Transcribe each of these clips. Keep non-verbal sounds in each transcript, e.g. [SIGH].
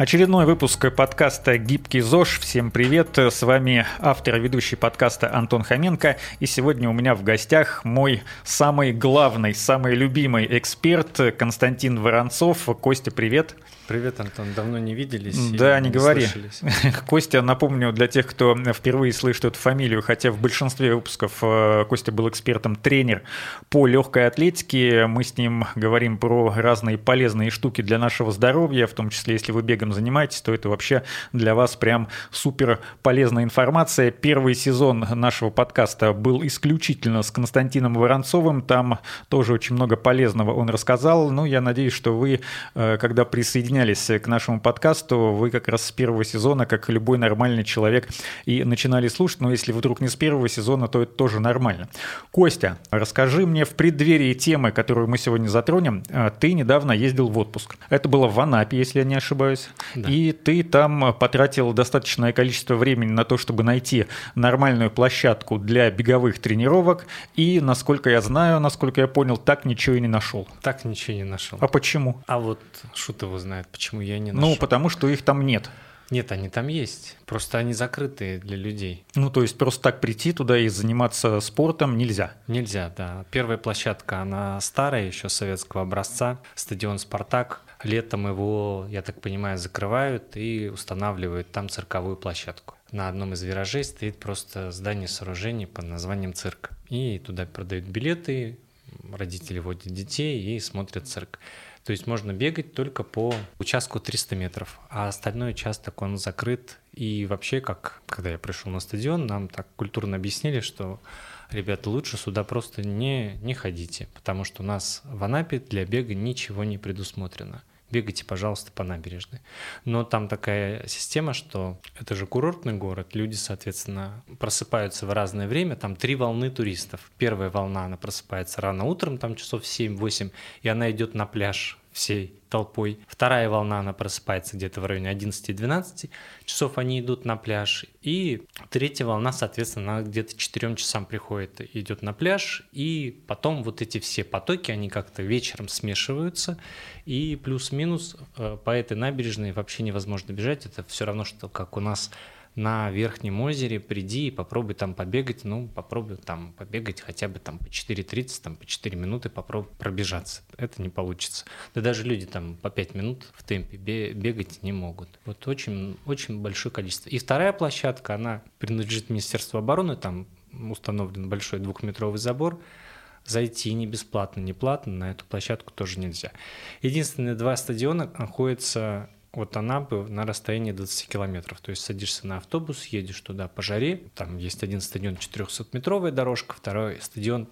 Очередной выпуск подкаста «Гибкий ЗОЖ». Всем привет! С вами автор и ведущий подкаста Антон Хоменко. И сегодня у меня в гостях мой самый главный, самый любимый эксперт Константин Воронцов. Костя, привет! Привет! Привет, Антон. Давно не виделись. Да, не, не говори. Слышались. [LAUGHS] Костя, напомню для тех, кто впервые слышит эту фамилию, хотя в большинстве выпусков э, Костя был экспертом, тренер по легкой атлетике. Мы с ним говорим про разные полезные штуки для нашего здоровья, в том числе, если вы бегом занимаетесь, то это вообще для вас прям супер полезная информация. Первый сезон нашего подкаста был исключительно с Константином Воронцовым. Там тоже очень много полезного он рассказал. Ну, я надеюсь, что вы, э, когда присоединяетесь присоединялись к нашему подкасту, вы как раз с первого сезона, как любой нормальный человек, и начинали слушать, но если вдруг не с первого сезона, то это тоже нормально. Костя, расскажи мне в преддверии темы, которую мы сегодня затронем, а, ты недавно ездил в отпуск. Это было в Анапе, если я не ошибаюсь, да. и ты там потратил достаточное количество времени на то, чтобы найти нормальную площадку для беговых тренировок, и, насколько я знаю, насколько я понял, так ничего и не нашел. Так ничего не нашел. А почему? А вот шут его знает. Почему я не нашел? Ну, потому что их там нет. Нет, они там есть. Просто они закрытые для людей. Ну, то есть просто так прийти туда и заниматься спортом нельзя? Нельзя, да. Первая площадка, она старая, еще советского образца. Стадион «Спартак». Летом его, я так понимаю, закрывают и устанавливают там цирковую площадку. На одном из виражей стоит просто здание сооружений под названием «Цирк». И туда продают билеты, родители водят детей и смотрят цирк. То есть можно бегать только по участку 300 метров, а остальной участок он закрыт. И вообще, как когда я пришел на стадион, нам так культурно объяснили, что ребята, лучше сюда просто не, не ходите, потому что у нас в Анапе для бега ничего не предусмотрено бегайте, пожалуйста, по набережной. Но там такая система, что это же курортный город, люди, соответственно, просыпаются в разное время, там три волны туристов. Первая волна, она просыпается рано утром, там часов 7-8, и она идет на пляж всей толпой. Вторая волна, она просыпается где-то в районе 11-12 часов, они идут на пляж. И третья волна, соответственно, она где-то 4 часам приходит, идет на пляж. И потом вот эти все потоки, они как-то вечером смешиваются. И плюс-минус э, по этой набережной вообще невозможно бежать. Это все равно, что как у нас на Верхнем озере, приди и попробуй там побегать, ну, попробуй там побегать хотя бы там по 4.30, там по 4 минуты попробуй пробежаться. Это не получится. Да даже люди там по 5 минут в темпе бегать не могут. Вот очень, очень большое количество. И вторая площадка, она принадлежит Министерству обороны, там установлен большой двухметровый забор, зайти ни бесплатно, ни платно на эту площадку тоже нельзя. Единственные два стадиона находятся от Анапы на расстоянии 20 километров. То есть садишься на автобус, едешь туда по жаре. Там есть один стадион 400-метровая дорожка, второй стадион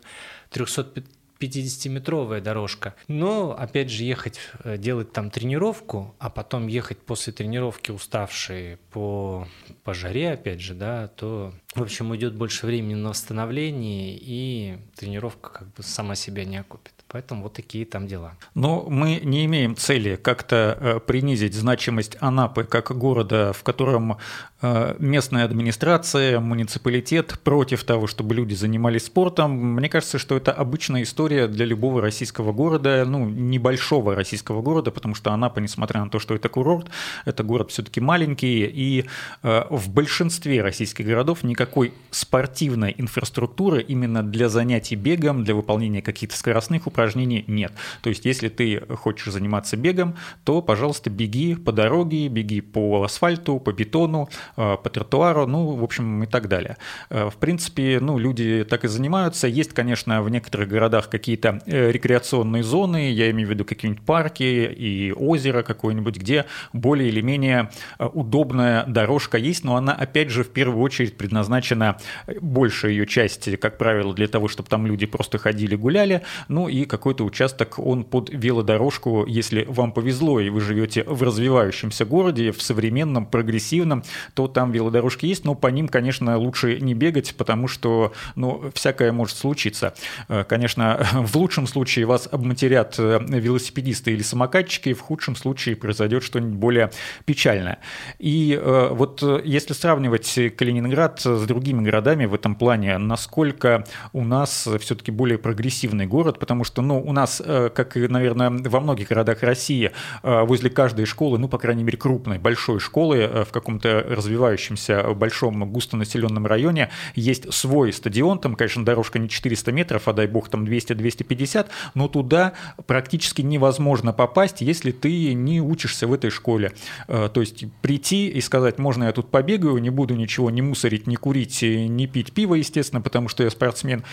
300 50-метровая дорожка. Но, опять же, ехать, э, делать там тренировку, а потом ехать после тренировки уставшие по, по жаре, опять же, да, то, в общем, уйдет больше времени на восстановление, и тренировка как бы сама себя не окупит. Поэтому вот такие там дела. Но мы не имеем цели как-то э, принизить значимость Анапы как города, в котором э, местная администрация, муниципалитет против того, чтобы люди занимались спортом. Мне кажется, что это обычная история для любого российского города, ну, небольшого российского города, потому что Анапа, несмотря на то, что это курорт, это город все-таки маленький, и э, в большинстве российских городов никакой спортивной инфраструктуры именно для занятий бегом, для выполнения каких-то скоростных упражнений, упражнений нет. То есть, если ты хочешь заниматься бегом, то, пожалуйста, беги по дороге, беги по асфальту, по бетону, э, по тротуару, ну, в общем, и так далее. Э, в принципе, ну, люди так и занимаются. Есть, конечно, в некоторых городах какие-то э, рекреационные зоны, я имею в виду какие-нибудь парки и озеро какое-нибудь, где более или менее удобная дорожка есть, но она, опять же, в первую очередь предназначена, большая ее часть, как правило, для того, чтобы там люди просто ходили, гуляли, ну и какой-то участок, он под велодорожку, если вам повезло и вы живете в развивающемся городе, в современном, прогрессивном, то там велодорожки есть, но по ним, конечно, лучше не бегать, потому что, ну, всякое может случиться. Э, конечно, [LAUGHS] в лучшем случае вас обматерят э, велосипедисты или самокатчики, в худшем случае произойдет что-нибудь более печальное. И э, вот если сравнивать Калининград с другими городами в этом плане, насколько у нас все-таки более прогрессивный город, потому что что, ну, у нас, э, как наверное, во многих городах России, э, возле каждой школы, ну, по крайней мере, крупной, большой школы в каком-то развивающемся большом густонаселенном районе есть свой стадион, там, конечно, дорожка не 400 метров, а дай бог там 200-250, но туда практически невозможно попасть, если ты не учишься в этой школе. То есть прийти и сказать, можно я тут побегаю, не буду ничего не мусорить, не курить, не пить пиво, естественно, потому что я спортсмен,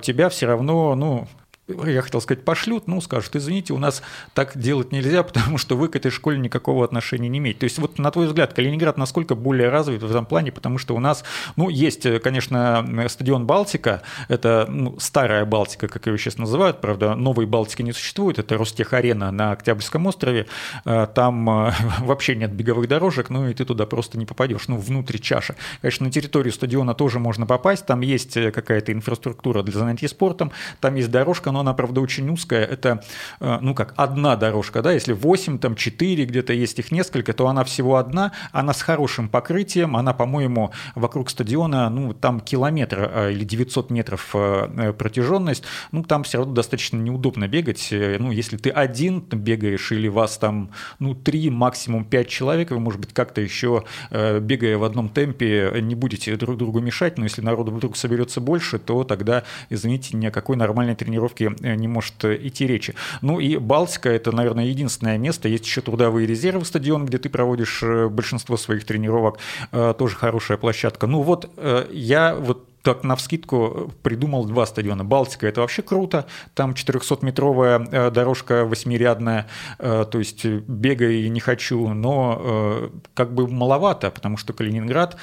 тебя все равно, ну, я хотел сказать, пошлют, ну, скажут, извините, у нас так делать нельзя, [LAUGHS] потому что вы к этой школе никакого отношения не имеете. То есть вот на твой взгляд, Калининград насколько более развит в этом плане, потому что у нас, ну, есть, конечно, стадион Балтика, это ну, старая Балтика, как ее сейчас называют, правда, новой Балтики не существует, это Ростех-арена на Октябрьском острове, э, там э, [LAUGHS] вообще нет беговых дорожек, ну, и ты туда просто не попадешь, ну, внутри чаши. Конечно, на территорию стадиона тоже можно попасть, там есть э, какая-то инфраструктура для занятий спортом, там есть дорожка, но она, правда, очень узкая. Это, э, ну как, одна дорожка, да, если 8, там 4, где-то есть их несколько, то она всего одна, она с хорошим покрытием, она, по-моему, вокруг стадиона, ну, там километр э, или 900 метров э, протяженность, ну, там все равно достаточно неудобно бегать, ну, если ты один бегаешь или вас там, ну, 3, максимум 5 человек, вы, может быть, как-то еще, бегая в одном темпе, не будете друг другу мешать, но если народу вдруг соберется больше, то тогда, извините, ни о какой нормальной тренировке Балтике не может идти речи. Ну и Балтика – это, наверное, единственное место. Есть еще трудовые резервы стадион, где ты проводишь э, большинство своих тренировок. Э, тоже хорошая площадка. Ну вот э, я вот так на вскидку придумал два стадиона. Балтика – это вообще круто, там 400-метровая э, дорожка восьмирядная, э, то есть бегай не хочу, но э, как бы маловато, потому что Калининград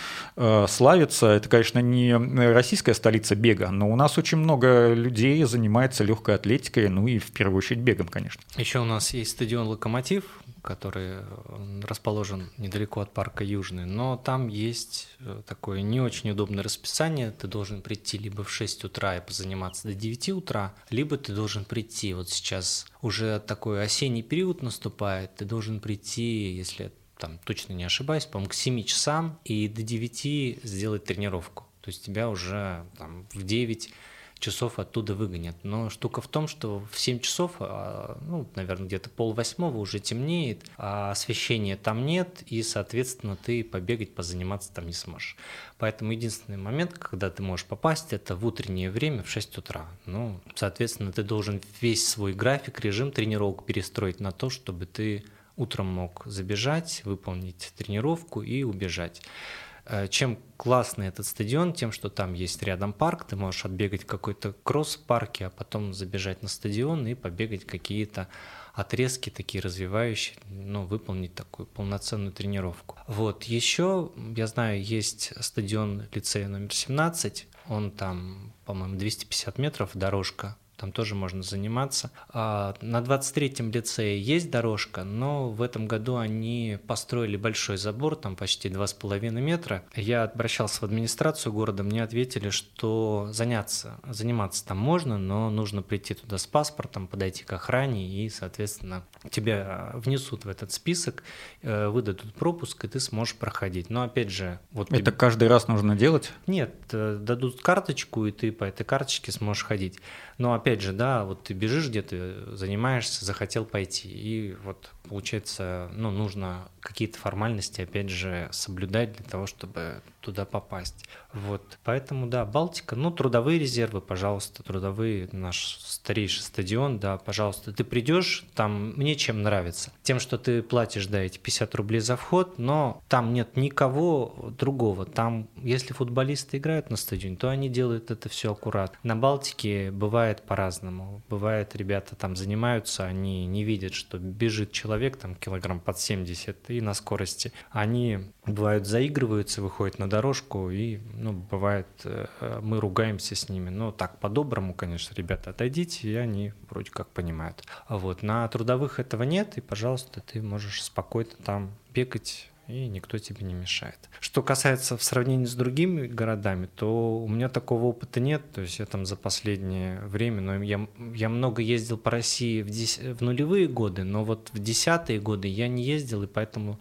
славится, это, конечно, не российская столица бега, но у нас очень много людей занимается легкой атлетикой, ну и в первую очередь бегом, конечно. Еще у нас есть стадион «Локомотив», который расположен недалеко от парка Южный, но там есть такое не очень удобное расписание, ты должен прийти либо в 6 утра и позаниматься до 9 утра, либо ты должен прийти, вот сейчас уже такой осенний период наступает, ты должен прийти, если там точно не ошибаюсь, по-моему, к 7 часам и до 9 сделать тренировку. То есть тебя уже там, в 9 часов оттуда выгонят. Но штука в том, что в 7 часов, а, ну, наверное, где-то пол восьмого уже темнеет, а освещения там нет, и, соответственно, ты побегать, позаниматься там не сможешь. Поэтому единственный момент, когда ты можешь попасть, это в утреннее время в 6 утра. Ну, соответственно, ты должен весь свой график, режим тренировок перестроить на то, чтобы ты утром мог забежать, выполнить тренировку и убежать. Э, чем классный этот стадион? Тем, что там есть рядом парк, ты можешь отбегать какой-то кросс в парке, а потом забежать на стадион и побегать какие-то отрезки такие развивающие, ну, выполнить такую полноценную тренировку. Вот, еще, я знаю, есть стадион лицея номер 17, он там, по-моему, 250 метров, дорожка там тоже можно заниматься. А на 23-м лицее есть дорожка, но в этом году они построили большой забор, там почти 2,5 метра. Я обращался в администрацию города, мне ответили, что заняться, заниматься там можно, но нужно прийти туда с паспортом, подойти к охране и, соответственно, тебя внесут в этот список, э, выдадут пропуск, и ты сможешь проходить. Но опять же... Вот Это ты... каждый раз нужно делать? Нет, э, дадут карточку, и ты по этой карточке сможешь ходить. Но опять же, да, вот ты бежишь где-то, занимаешься, захотел пойти. И вот получается, ну, нужно какие-то формальности, опять же, соблюдать для того, чтобы туда попасть. Вот, поэтому, да, Балтика, ну, трудовые резервы, пожалуйста, трудовые, наш старейший стадион, да, пожалуйста, ты придешь, там мне чем нравится? Тем, что ты платишь, да, эти 50 рублей за вход, но там нет никого другого. Там, если футболисты играют на стадионе, то они делают это все аккуратно. На Балтике бывает по-разному. Бывает, ребята там занимаются, они не видят, что бежит человек там килограмм под 70 и на скорости. Они, бывают, заигрываются, выходят на дорожку, и, ну, бывает, э, мы ругаемся с ними. Но так, по-доброму, конечно, ребята, отойдите, и они вроде как понимают. А вот на трудовых этого нет, и, пожалуйста, ты можешь спокойно там бегать, и никто тебе не мешает. Что касается в сравнении с другими городами, то у меня такого опыта нет. То есть я там за последнее время, но я, я много ездил по России в, дес, в нулевые годы, но вот в десятые годы я не ездил, и поэтому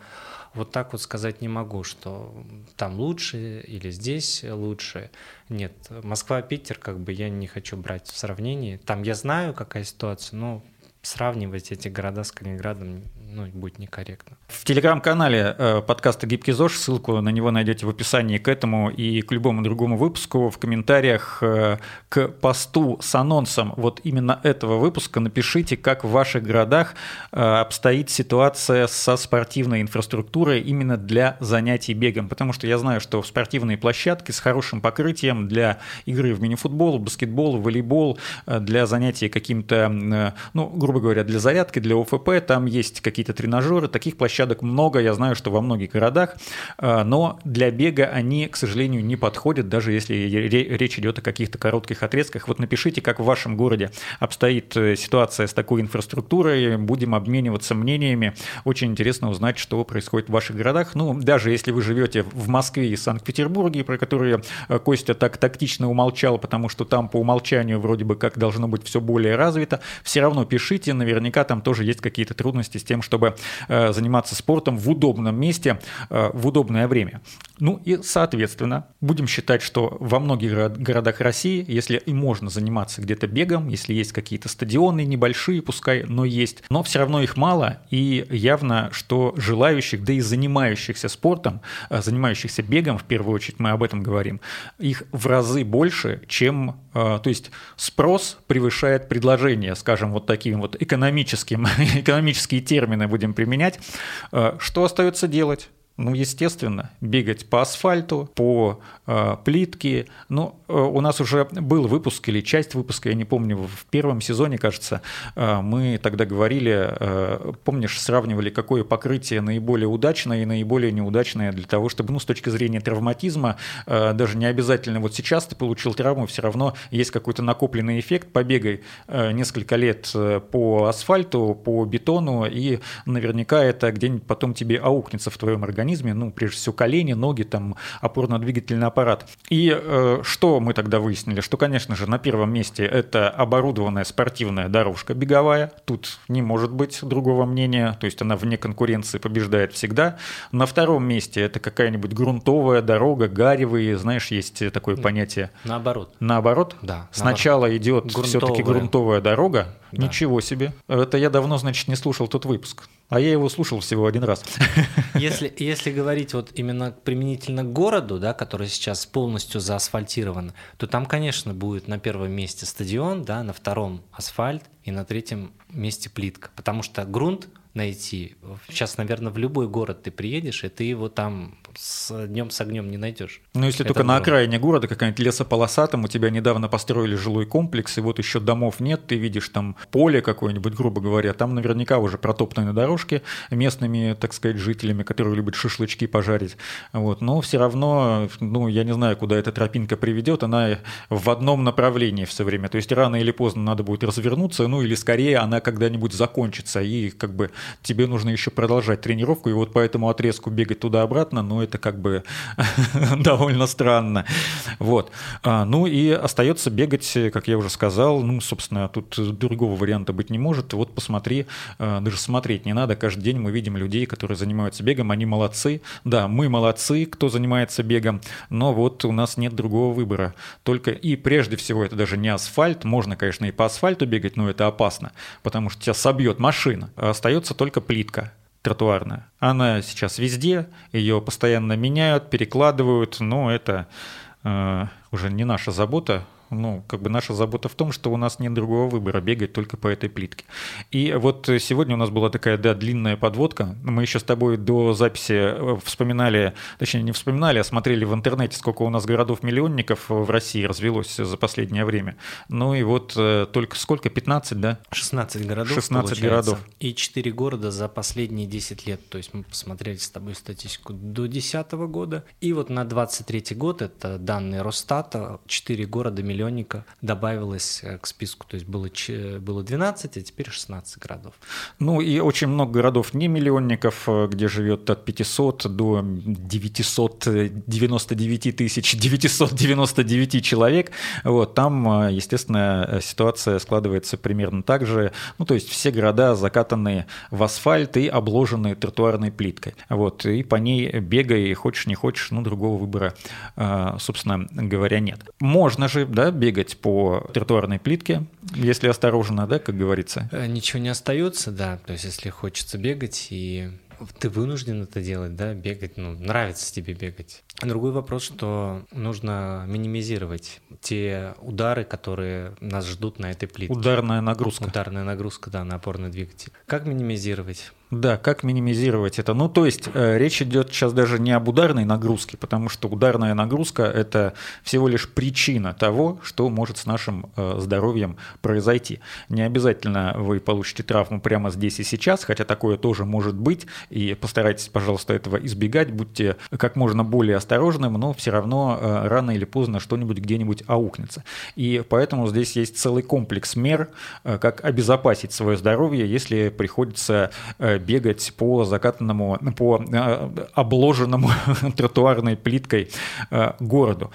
вот так вот сказать не могу, что там лучше или здесь лучше. Нет, Москва-Питер как бы я не хочу брать в сравнении. Там я знаю, какая ситуация, но сравнивать эти города с Калининградом ну, будет некорректно. В телеграм-канале э, подкаста «Гибкий ЗОЖ», ссылку на него найдете в описании к этому и к любому другому выпуску. В комментариях э, к посту с анонсом вот именно этого выпуска напишите, как в ваших городах э, обстоит ситуация со спортивной инфраструктурой именно для занятий бегом. Потому что я знаю, что спортивные площадки с хорошим покрытием для игры в мини-футбол, баскетбол, волейбол, э, для занятий каким-то, э, ну, грубо говоря, для зарядки, для ОФП, там есть какие какие-то тренажеры. Таких площадок много, я знаю, что во многих городах, э, но для бега они, к сожалению, не подходят, даже если речь идет о каких-то коротких отрезках. Вот напишите, как в вашем городе обстоит э, ситуация с такой инфраструктурой, будем обмениваться мнениями. Очень интересно узнать, что происходит в ваших городах. Ну, даже если вы живете в Москве и Санкт-Петербурге, про которые э, Костя так тактично умолчал, потому что там по умолчанию вроде бы как должно быть все более развито, все равно пишите, наверняка там тоже есть какие-то трудности с тем, чтобы э, заниматься спортом в удобном месте, э, в удобное время. Ну и, соответственно, будем считать, что во многих городах России, если и можно заниматься где-то бегом, если есть какие-то стадионы небольшие, пускай, но есть, но все равно их мало, и явно, что желающих, да и занимающихся спортом, э, занимающихся бегом, в первую очередь мы об этом говорим, их в разы больше, чем, то есть спрос превышает предложение, скажем, вот таким вот экономическим, [LAUGHS] экономические термины будем применять. Э, что остается делать? Ну, естественно, бегать по асфальту, по э, плитке. Ну, э, у нас уже был выпуск или часть выпуска, я не помню, в первом сезоне, кажется, э, мы тогда говорили, э, помнишь, сравнивали, какое покрытие наиболее удачное и наиболее неудачное для того, чтобы, ну, с точки зрения травматизма, э, даже не обязательно вот сейчас ты получил травму, все равно есть какой-то накопленный эффект, побегай э, несколько лет э, по асфальту, по бетону, и наверняка это где-нибудь потом тебе аукнется в твоем организме, организме, ну, прежде всего, колени, ноги, там, опорно-двигательный аппарат. И э, что мы тогда выяснили? Что, конечно же, на первом месте это оборудованная спортивная дорожка беговая. Тут не может быть другого мнения, то есть она вне конкуренции побеждает всегда. На втором месте это какая-нибудь грунтовая дорога, гаревые, знаешь, есть такое понятие. Наоборот. Наоборот? Да. Сначала наоборот. идет все-таки грунтовая дорога. Да. Ничего себе. Это я давно, значит, не слушал тот выпуск. А я его слушал всего один раз. [LAUGHS] Если, если говорить вот именно применительно к городу, да, который сейчас полностью заасфальтирован, то там, конечно, будет на первом месте стадион, да, на втором асфальт и на третьем месте плитка. Потому что грунт найти. Сейчас, наверное, в любой город ты приедешь, и ты его там с днем с огнем не найдешь. Ну, если Это только на окраине города какая-нибудь лесополоса, там у тебя недавно построили жилой комплекс, и вот еще домов нет, ты видишь там поле какое-нибудь, грубо говоря, там наверняка уже протоптаны дорожки местными, так сказать, жителями, которые любят шашлычки пожарить. Вот. Но все равно, ну, я не знаю, куда эта тропинка приведет, она в одном направлении все время. То есть рано или поздно надо будет развернуться, ну или скорее она когда-нибудь закончится, и как бы тебе нужно еще продолжать тренировку, и вот по этому отрезку бегать туда-обратно, ну это как бы [LAUGHS] довольно странно. Вот. А, ну и остается бегать, как я уже сказал, ну, собственно, тут другого варианта быть не может. Вот посмотри, а, даже смотреть не надо, каждый день мы видим людей, которые занимаются бегом, они молодцы. Да, мы молодцы, кто занимается бегом, но вот у нас нет другого выбора. Только и прежде всего это даже не асфальт, можно, конечно, и по асфальту бегать, но это опасно, потому что тебя собьет машина. Остается только плитка тротуарная. Она сейчас везде, ее постоянно меняют, перекладывают, но это э, уже не наша забота, ну, как бы наша забота в том, что у нас нет другого выбора, бегать только по этой плитке. И вот сегодня у нас была такая, да, длинная подводка. Мы еще с тобой до записи э, вспоминали, точнее, не вспоминали, а смотрели в интернете, сколько у нас городов-миллионников в России развелось за последнее время. Ну и вот э, только сколько, 15, да? 16 городов, 16 городов. И 4 города за последние 10 лет. То есть мы посмотрели с тобой статистику до 2010 года. И вот на 23 год, это данные Росстата, 4 города миллионника миллионника добавилось к списку. То есть было, было 12, а теперь 16 городов. Ну и очень много городов не миллионников, где живет от 500 до 999 тысяч [LAUGHS] 999 человек. Вот, там, естественно, ситуация складывается примерно так же. Ну, то есть все города закатаны в асфальт и обложены тротуарной плиткой. Вот, и по ней бегай, хочешь не хочешь, ну, другого выбора, собственно говоря, нет. Можно же, да, бегать по тротуарной плитке, если осторожно, да, как говорится. Э, ничего не остается, да, то есть если хочется бегать и ты вынужден это делать, да, бегать, ну, нравится тебе бегать. Другой вопрос, что нужно минимизировать те удары, которые нас ждут на этой плитке. Ударная нагрузка. Ударная нагрузка, да, на опорный двигатель. Как минимизировать? Да, как минимизировать это? Ну, то есть э, речь идет сейчас даже не об ударной нагрузке, потому что ударная нагрузка – это всего лишь причина того, что может с нашим э, здоровьем произойти. Не обязательно вы получите травму прямо здесь и сейчас, хотя такое тоже может быть, и постарайтесь, пожалуйста, этого избегать, будьте как можно более осторожным, но все равно э, рано или поздно что-нибудь где-нибудь аукнется. И поэтому здесь есть целый комплекс мер, э, как обезопасить свое здоровье, если приходится э, бегать по закатанному, по обложенному [LAUGHS] тротуарной плиткой городу.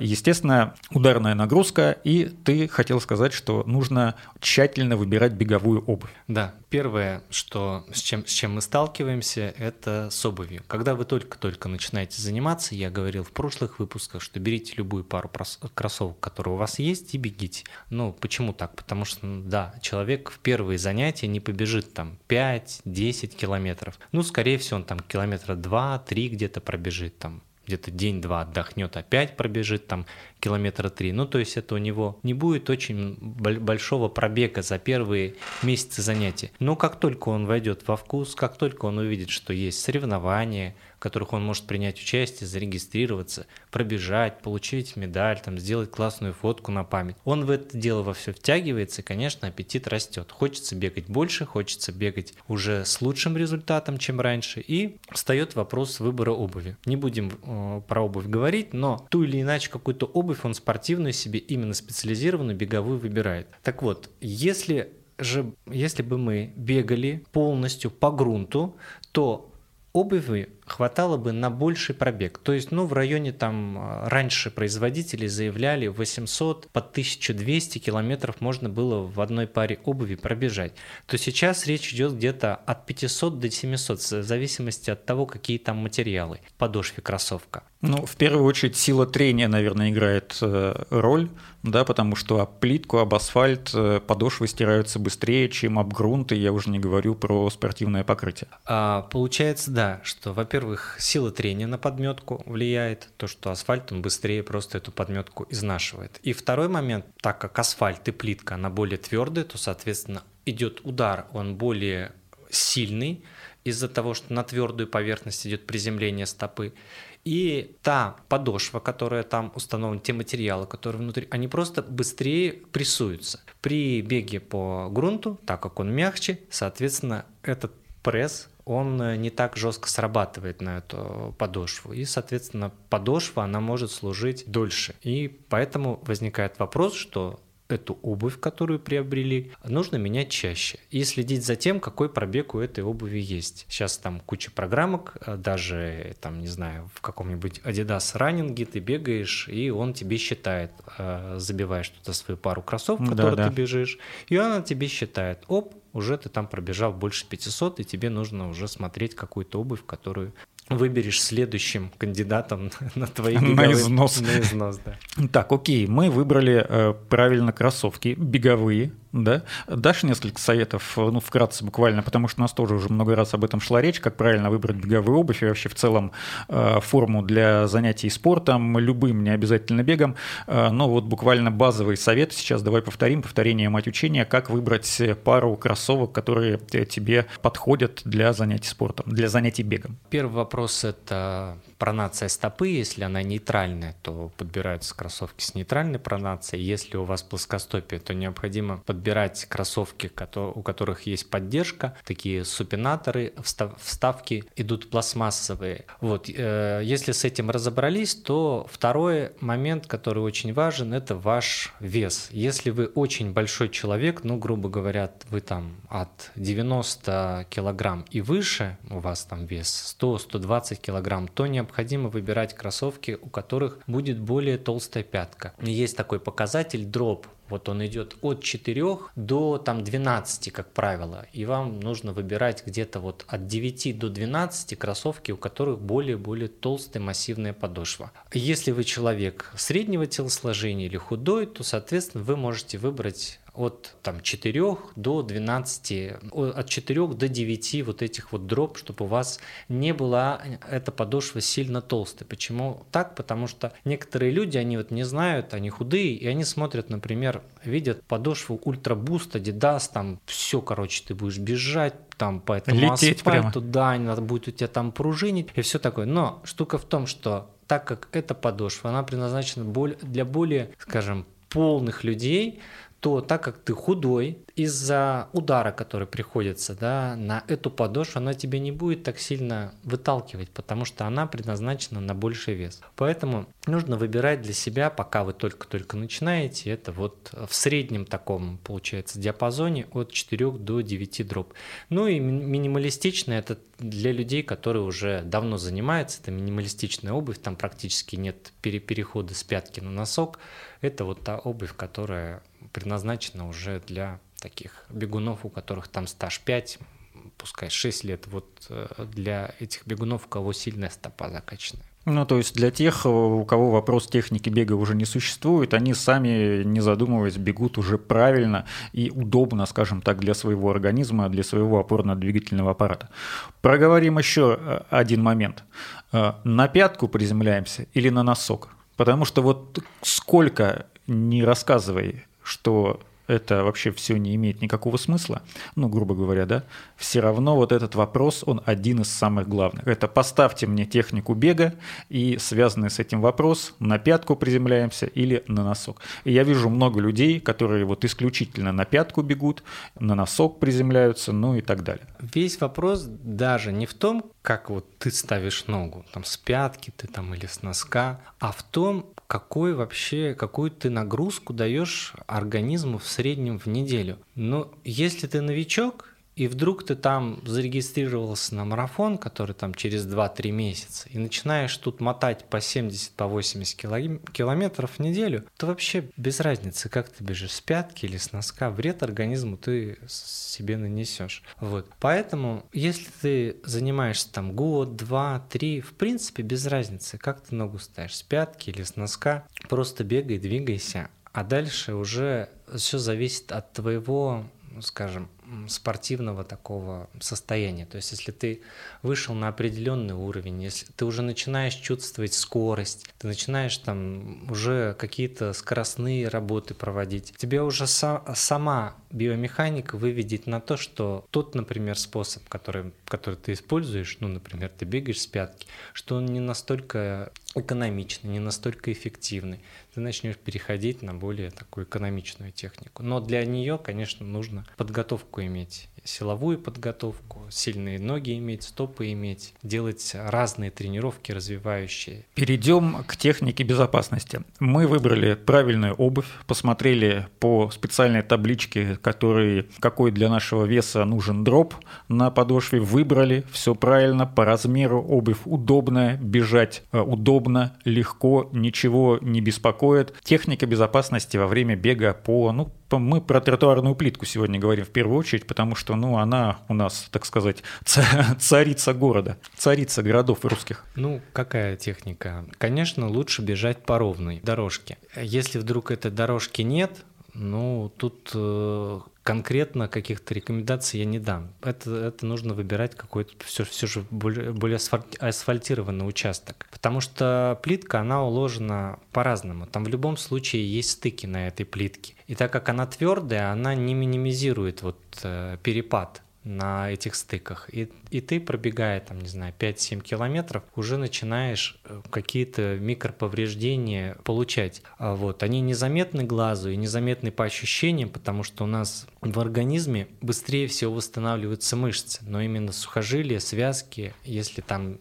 Естественно, ударная нагрузка, и ты хотел сказать, что нужно тщательно выбирать беговую обувь. Да, первое, что, с, чем, с чем мы сталкиваемся, это с обувью. Когда вы только-только начинаете заниматься, я говорил в прошлых выпусках, что берите любую пару кроссовок, которые у вас есть, и бегите. Ну, почему так? Потому что, да, человек в первые занятия не побежит там 5, 10 километров. Ну, скорее всего, он там километра 2-3 где-то пробежит там где-то день-два отдохнет, опять пробежит там километра три. Ну, то есть это у него не будет очень большого пробега за первые месяцы занятий. Но как только он войдет во вкус, как только он увидит, что есть соревнования, которых он может принять участие, зарегистрироваться, пробежать, получить медаль, там, сделать классную фотку на память. Он в это дело во все втягивается, и, конечно, аппетит растет. Хочется бегать больше, хочется бегать уже с лучшим результатом, чем раньше, и встает вопрос выбора обуви. Не будем э, про обувь говорить, но ту или иначе какую-то обувь он спортивную себе, именно специализированную, беговую выбирает. Так вот, если же, если бы мы бегали полностью по грунту, то обуви хватало бы на больший пробег. То есть, ну, в районе там а, раньше производители заявляли 800 по 1200 километров можно было в одной паре обуви пробежать. То сейчас речь идет где-то от 500 до 700, в зависимости от того, какие там материалы в подошве кроссовка. Ну, в первую очередь, сила трения, наверное, играет э, роль, да, потому что об плитку, об асфальт э, подошвы стираются быстрее, чем об грунт, и я уже не говорю про спортивное покрытие. А, получается, да, что, во-первых, сила трения на подметку влияет, то, что асфальт, он быстрее просто эту подметку изнашивает. И второй момент, так как асфальт и плитка, она более твердая, то, соответственно, идет удар, он более сильный, из-за того, что на твердую поверхность идет приземление стопы. И та подошва, которая там установлена, те материалы, которые внутри, они просто быстрее прессуются. При беге по грунту, так как он мягче, соответственно, этот пресс он э, не так жестко срабатывает на эту подошву. И, соответственно, подошва, она может служить дольше. И поэтому возникает вопрос, что эту обувь, которую приобрели, нужно менять чаще и следить за тем, какой пробег у этой обуви есть. Сейчас там куча программок, э, даже там, не знаю, в каком-нибудь Adidas раннинге ты бегаешь, и он тебе считает, э, забиваешь туда свою пару кроссовок, в которой да, ты бежишь, и она тебе считает, оп, уже ты там пробежал больше 500, и тебе нужно уже смотреть какую-то обувь, которую выберешь следующим кандидатом [LAUGHS] на твои беговые... На износ. На износ, да. Так, окей, мы выбрали э, правильно кроссовки беговые, да? Дашь несколько советов, ну, вкратце буквально, потому что у нас тоже уже много раз об этом шла речь, как правильно выбрать беговую обувь и вообще в целом э, форму для занятий спортом, любым, не обязательно бегом, э, но вот буквально базовый совет сейчас давай повторим, повторение мать учения, как выбрать пару кроссовок, которые тебе подходят для занятий спортом, для занятий бегом. Первый вопрос – это пронация стопы, если она нейтральная, то подбираются кроссовки с нейтральной пронацией, если у вас плоскостопие, то необходимо подбирать подбирать кроссовки, у которых есть поддержка, такие супинаторы, вставки идут пластмассовые. Вот, э, если с этим разобрались, то второй момент, который очень важен, это ваш вес. Если вы очень большой человек, ну, грубо говоря, вы там от 90 килограмм и выше, у вас там вес 100-120 килограмм, то необходимо выбирать кроссовки, у которых будет более толстая пятка. Есть такой показатель дроп вот он идет от 4 до там 12, как правило. И вам нужно выбирать где-то вот от 9 до 12 кроссовки, у которых более-более толстая массивная подошва. Если вы человек среднего телосложения или худой, то, соответственно, вы можете выбрать от там, 4 до 12, от 4 до 9 вот этих вот дроп, чтобы у вас не была эта подошва сильно толстой. Почему так? Потому что некоторые люди, они вот не знают, они худые, и они смотрят, например, видят подошву ультрабуст, Adidas, там все, короче, ты будешь бежать, там по этому Лететь асфальту, прямо. да, надо будет у тебя там пружинить и все такое. Но штука в том, что так как эта подошва, она предназначена для более, скажем, полных людей, то так как ты худой, из-за удара, который приходится да, на эту подошву, она тебя не будет так сильно выталкивать, потому что она предназначена на больший вес. Поэтому нужно выбирать для себя, пока вы только-только начинаете, это вот в среднем таком, получается, диапазоне от 4 до 9 дроп. Ну и минималистично это для людей, которые уже давно занимаются, это минималистичная обувь, там практически нет перехода с пятки на носок. Это вот та обувь, которая предназначена уже для таких бегунов, у которых там стаж 5, пускай 6 лет. Вот э, для этих бегунов, у кого сильная стопа закачанная. Ну, то есть для тех, у кого вопрос техники бега уже не существует, они сами, не задумываясь, бегут уже правильно и удобно, скажем так, для своего организма, для своего опорно-двигательного аппарата. Проговорим еще э, один момент. Э, на пятку приземляемся или на носок? Потому что вот сколько не рассказывай что это вообще все не имеет никакого смысла, ну, грубо говоря, да, все равно вот этот вопрос, он один из самых главных. Это поставьте мне технику бега и связанный с этим вопрос, на пятку приземляемся или на носок. И я вижу много людей, которые вот исключительно на пятку бегут, на носок приземляются, ну и так далее. Весь вопрос даже не в том, как вот ты ставишь ногу, там с пятки ты там или с носка, а в том, какой вообще, какую ты нагрузку даешь организму в среднем в неделю. Но если ты новичок, и вдруг ты там зарегистрировался на марафон, который там через 2-3 месяца, и начинаешь тут мотать по 70, по 80 километров в неделю, то вообще без разницы, как ты бежишь, с пятки или с носка, вред организму ты себе нанесешь. Вот. Поэтому, если ты занимаешься там год, два, три, в принципе, без разницы, как ты ногу ставишь, с пятки или с носка, просто бегай, двигайся, а дальше уже все зависит от твоего, скажем, спортивного такого состояния. То есть, если ты вышел на определенный уровень, если ты уже начинаешь чувствовать скорость, ты начинаешь там уже какие-то скоростные работы проводить, тебе уже са- сама биомеханика выведет на то, что тот, например, способ, который, который ты используешь, ну, например, ты бегаешь с пятки, что он не настолько экономичный, не настолько эффективный. Ты начнешь переходить на более такую экономичную технику. Но для нее, конечно, нужно подготовку иметь силовую подготовку, сильные ноги иметь, стопы иметь, делать разные тренировки развивающие. Перейдем к технике безопасности. Мы выбрали правильную обувь, посмотрели по специальной табличке, который, какой для нашего веса нужен дроп на подошве, выбрали все правильно, по размеру обувь удобная, бежать э, удобно, легко, ничего не беспокоит. Техника безопасности во время бега по, ну, мы про тротуарную плитку сегодня говорим в первую очередь, потому что ну, она у нас, так сказать, царица города, царица городов русских. Ну, какая техника? Конечно, лучше бежать по ровной дорожке. Если вдруг этой дорожки нет, ну, тут э, конкретно каких-то рекомендаций я не дам. Это, это нужно выбирать какой-то все, все же более, более асфальтированный участок. Потому что плитка, она уложена по-разному. Там в любом случае есть стыки на этой плитке. И так как она твердая, она не минимизирует вот э, перепад на этих стыках. И, и ты, пробегая, там, не знаю, 5-7 километров, уже начинаешь э, какие-то микроповреждения получать. А вот. Они незаметны глазу и незаметны по ощущениям, потому что у нас в организме быстрее всего восстанавливаются мышцы, но именно сухожилия, связки, если там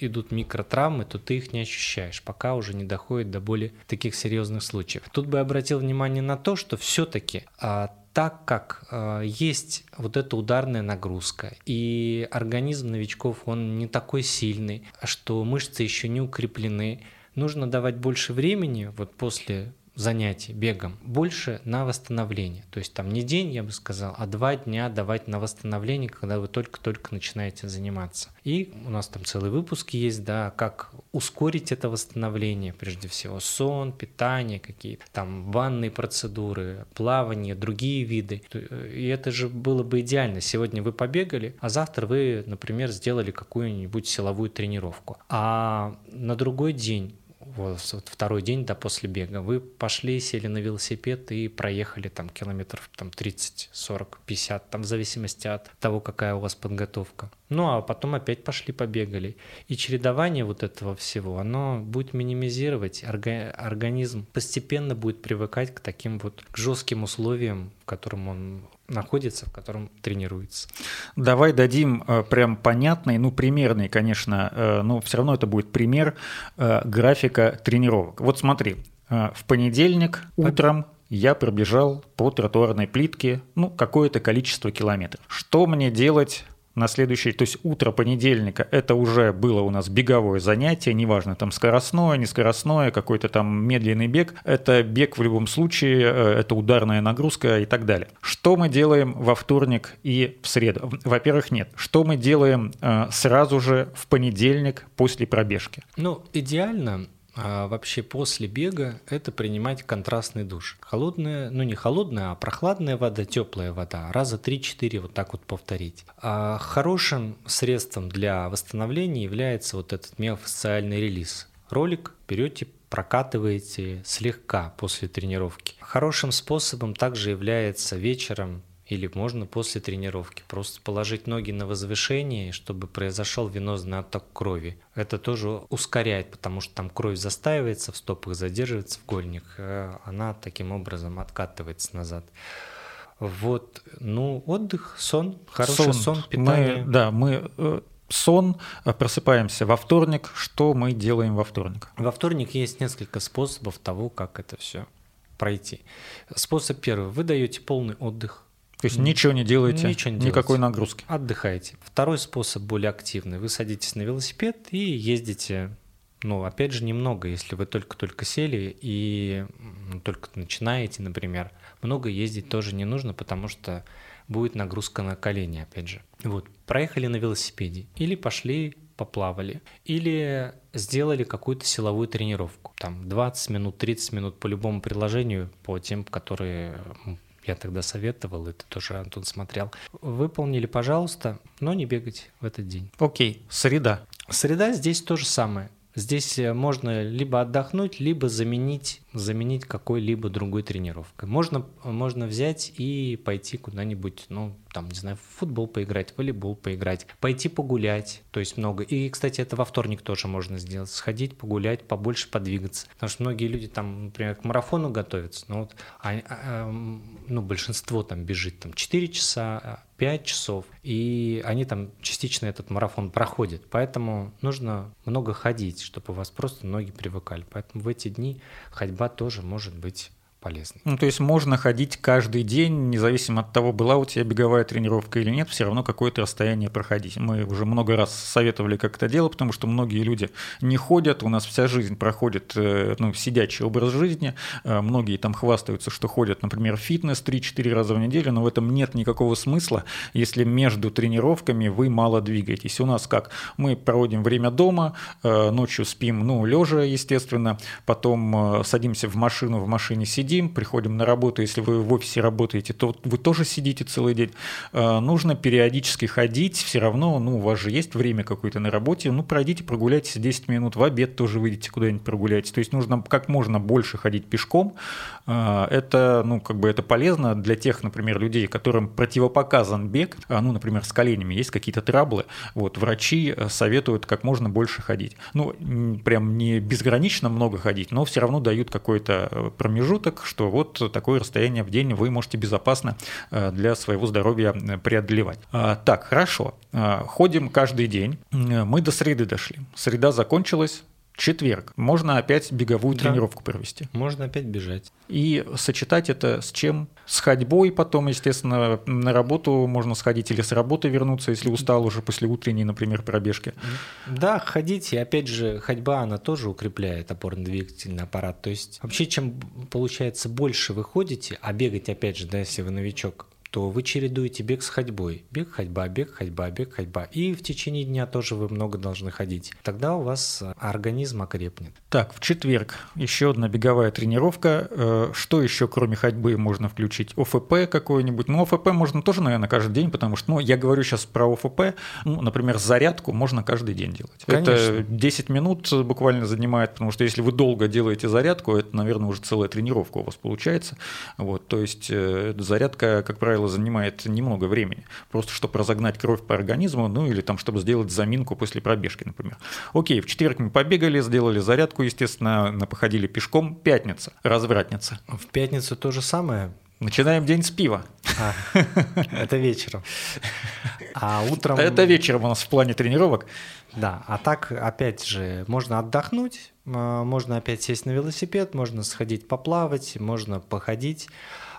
идут микротравмы, то ты их не ощущаешь, пока уже не доходит до более таких серьезных случаев. Тут бы обратил внимание на то, что все-таки а, так как э, есть вот эта ударная нагрузка, и организм новичков, он не такой сильный, что мышцы еще не укреплены, нужно давать больше времени вот после занятий бегом, больше на восстановление. То есть там не день, я бы сказал, а два дня давать на восстановление, когда вы только-только начинаете заниматься. И у нас там целый выпуск есть, да, как ускорить это восстановление, прежде всего сон, питание какие-то, там ванные процедуры, плавание, другие виды. И это же было бы идеально. Сегодня вы побегали, а завтра вы, например, сделали какую-нибудь силовую тренировку. А на другой день вот, второй день, да, после бега, вы пошли, сели на велосипед и проехали там километров там 30, 40, 50, там в зависимости от того, какая у вас подготовка. Ну, а потом опять пошли, побегали. И чередование вот этого всего, оно будет минимизировать, орга- организм постепенно будет привыкать к таким вот к жестким условиям, котором он находится, в котором тренируется. Давай дадим э, прям понятный, ну примерный, конечно, э, но все равно это будет пример э, графика тренировок. Вот смотри, в понедельник утром я пробежал по тротуарной плитке, ну, какое-то количество километров. Что мне делать на следующий, то есть утро понедельника, это уже было у нас беговое занятие, неважно, там скоростное, не скоростное, какой-то там медленный бег, это бег в любом случае, э, это ударная нагрузка и так далее. Что мы делаем во вторник и в среду? Во-первых, нет. Что мы делаем э, сразу же в понедельник после пробежки? Ну, идеально а вообще после бега это принимать контрастный душ. Холодная, ну не холодная, а прохладная вода, теплая вода. Раза 3-4 вот так вот повторить. А хорошим средством для восстановления является вот этот миофасциальный релиз. Ролик берете, прокатываете слегка после тренировки. Хорошим способом также является вечером или можно после тренировки просто положить ноги на возвышение, чтобы произошел венозный отток крови. Это тоже ускоряет, потому что там кровь застаивается в стопах, задерживается в гольник, э, она таким образом откатывается назад. Вот, ну, отдых, сон, хороший сон, сон питание. Мы, да, мы э, сон, э, просыпаемся во вторник. Что мы делаем во вторник? Во вторник есть несколько способов того, как это все пройти. Способ первый. Вы даете полный отдых то есть ничего не делаете, ничего не никакой делаете. нагрузки. Отдыхаете. Второй способ более активный. Вы садитесь на велосипед и ездите, ну, опять же, немного, если вы только-только сели и только начинаете, например. Много ездить тоже не нужно, потому что будет нагрузка на колени, опять же. Вот, проехали на велосипеде или пошли поплавали, или сделали какую-то силовую тренировку. Там 20 минут, 30 минут по любому приложению, по тем, которые я тогда советовал, это тоже Антон смотрел. Выполнили, пожалуйста, но не бегать в этот день. Окей, среда. Среда здесь то же самое. Здесь э, можно либо отдохнуть, либо заменить, заменить какой-либо другой тренировкой. Можно, можно взять и пойти куда-нибудь, ну, там, не знаю, в футбол поиграть, в волейбол поиграть, пойти погулять, то есть много. И, кстати, это во вторник тоже можно сделать, сходить, погулять, побольше подвигаться. Потому что многие люди там, например, к марафону готовятся, но вот, а, а, ну, большинство там бежит там 4 часа, 5 часов, и они там частично этот марафон проходят. Поэтому нужно много ходить, чтобы у вас просто ноги привыкали. Поэтому в эти дни ходьба тоже может быть полезный. Ну, то есть можно ходить каждый день, независимо от того, была у тебя беговая тренировка или нет, все равно какое-то расстояние проходить. Мы уже много раз советовали, как это делать, потому что многие люди не ходят, у нас вся жизнь проходит, э, ну, сидячий образ жизни, э, многие там хвастаются, что ходят, например, в фитнес 3-4 раза в неделю, но в этом нет никакого смысла, если между тренировками вы мало двигаетесь. У нас как? Мы проводим время дома, э, ночью спим, ну, лежа, естественно, потом садимся в машину, в машине сидим, сидим, приходим на работу, если вы в офисе работаете, то вы тоже сидите целый день. Э, нужно периодически ходить, все равно, ну, у вас же есть время какое-то на работе, ну, пройдите, прогуляйтесь 10 минут, в обед тоже выйдите куда-нибудь прогуляйтесь. То есть нужно как можно больше ходить пешком. Э, это, ну, как бы это полезно для тех, например, людей, которым противопоказан бег, ну, например, с коленями есть какие-то траблы, вот, врачи советуют как можно больше ходить. Ну, прям не безгранично много ходить, но все равно дают какой-то э, промежуток, что вот такое расстояние в день вы можете безопасно э, для своего здоровья э, преодолевать. А, так, хорошо. Ходим каждый день. Мы до среды дошли. Среда закончилась, четверг. Можно опять беговую да. тренировку провести. Можно опять бежать. И сочетать это с чем? С ходьбой потом, естественно, на работу можно сходить или с работы вернуться, если устал уже после утренней, например, пробежки. Да, ходить, и опять же, ходьба, она тоже укрепляет опорно-двигательный аппарат. То есть вообще, чем, получается, больше вы ходите, а бегать, опять же, да, если вы новичок, то вы чередуете бег с ходьбой. Бег, ходьба, бег, ходьба, бег, ходьба. И в течение дня тоже вы много должны ходить. Тогда у вас э, организм окрепнет. Так, в четверг еще одна беговая тренировка. Э, что еще, кроме ходьбы, можно включить? ОФП какой-нибудь? Ну, ОФП можно тоже, наверное, каждый день, потому что, ну, я говорю сейчас про ОФП. Ну, например, зарядку можно каждый день делать. Конечно. Это 10 минут буквально занимает, потому что если вы долго делаете зарядку, это, наверное, уже целая тренировка у вас получается. Вот, то есть э, зарядка, как правило, правило, занимает немного времени, просто чтобы разогнать кровь по организму, ну или там, чтобы сделать заминку после пробежки, например. Окей, в четверг мы побегали, сделали зарядку, естественно, походили пешком. Пятница, развратница. В пятницу то же самое. Начинаем день с пива. А, это вечером. А утром... Это вечером у нас в плане тренировок. Да, а так, опять же, можно отдохнуть, а, можно опять сесть на велосипед, можно сходить поплавать, можно походить.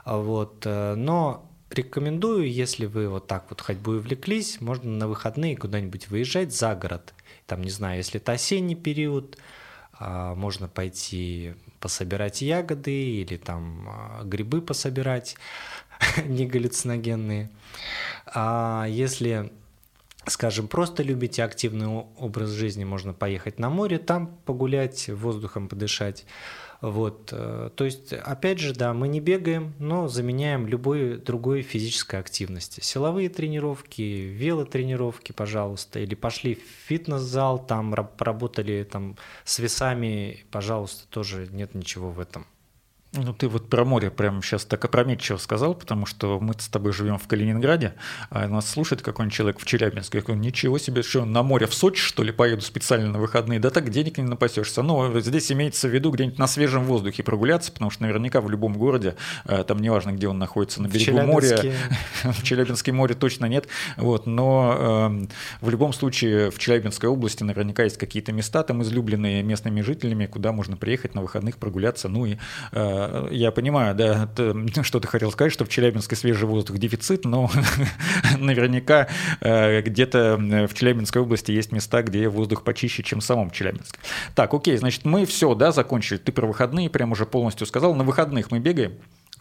Вот. Э, но Рекомендую, если вы вот так вот ходьбой увлеклись, можно на выходные куда-нибудь выезжать за город. Там, не знаю, если это осенний период, а, можно пойти пособирать ягоды или там а, грибы пособирать, [LAUGHS] не галлюциногенные. А если скажем, просто любите активный образ жизни, можно поехать на море, там погулять, воздухом подышать. Вот, э, то есть, опять же, да, мы не бегаем, но заменяем любой другой физической активности. Силовые тренировки, велотренировки, пожалуйста, или пошли в фитнес-зал, там поработали там с весами, пожалуйста, тоже нет ничего в этом. Ну, ты вот про море прямо сейчас так опрометчиво сказал, потому что мы с тобой живем в Калининграде, а нас слушает какой-нибудь человек в Челябинске. Я говорю, ничего себе, что на море в Сочи, что ли, поеду специально на выходные? Да так денег не напасешься. Но здесь имеется в виду где-нибудь на свежем воздухе прогуляться, потому что наверняка в любом городе, э, там неважно, где он находится, на берегу моря, [LAUGHS] в Челябинске море точно нет, вот, но э, в любом случае в Челябинской области наверняка есть какие-то места, там излюбленные местными жителями, куда можно приехать на выходных прогуляться, ну и э, я понимаю, да, ты, [LAUGHS] что ты хотел сказать, что в Челябинске свежий воздух дефицит, но [LAUGHS] наверняка э, где-то в Челябинской области есть места, где воздух почище, чем в самом Челябинске. Так, окей, значит, мы все, да, закончили. Ты про выходные прям уже полностью сказал. На выходных мы бегаем?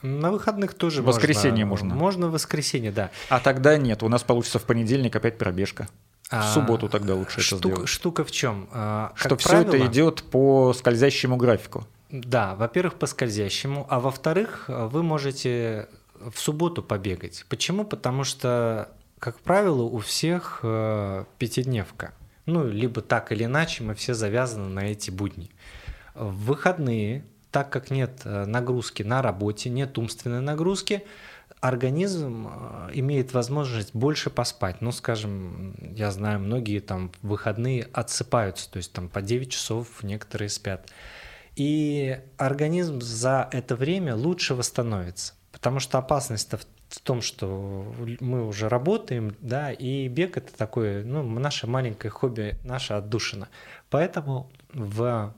На выходных тоже в воскресенье можно. Можно в воскресенье, да. А тогда нет, у нас получится в понедельник опять пробежка. В а, субботу тогда лучше штука, это сделать. Штука в чем? А, что все правило, это идет по скользящему графику. Да, во-первых, по скользящему, а во-вторых, вы можете в субботу побегать. Почему? Потому что, как правило, у всех э, пятидневка. Ну, либо так или иначе мы все завязаны на эти будни. В выходные, так как нет э, нагрузки на работе, нет умственной нагрузки, организм э, имеет возможность больше поспать. Ну, скажем, я знаю, многие там в выходные отсыпаются, то есть там по 9 часов некоторые спят. И организм за это время лучше восстановится. Потому что опасность в том, что мы уже работаем, да, и бег это такое, ну, наше маленькое хобби, наша отдушина. Поэтому в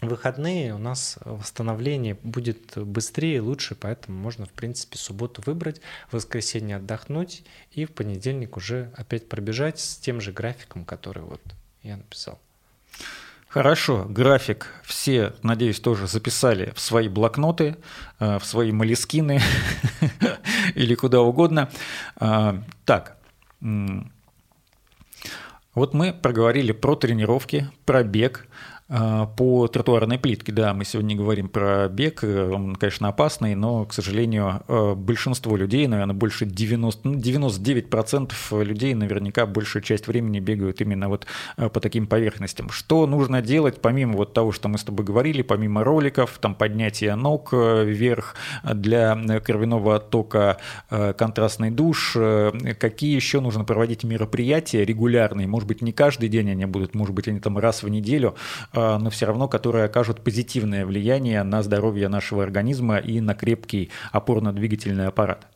выходные у нас восстановление будет быстрее, лучше, поэтому можно, в принципе, субботу выбрать, в воскресенье отдохнуть и в понедельник уже опять пробежать с тем же графиком, который вот я написал. Хорошо, график все, надеюсь, тоже записали в свои блокноты, э, в свои молескины [LAUGHS] или куда угодно. А, так, вот мы проговорили про тренировки, про бег. А, по тротуарной плитке, да, мы сегодня говорим про бег, он, конечно, опасный, но, к сожалению, э, большинство людей, наверное, больше 90, 99% ну, людей наверняка большую часть времени бегают именно вот э, по таким поверхностям. Что нужно делать, помимо вот того, что мы с тобой говорили, помимо роликов, там поднятия ног э, вверх для кровяного оттока, контрастный душ, какие еще нужно проводить мероприятия регулярные, может быть, не каждый день они будут, может быть, они там раз в неделю, но все равно которые окажут позитивное влияние на здоровье нашего организма и на крепкий опорно-двигательный аппарат?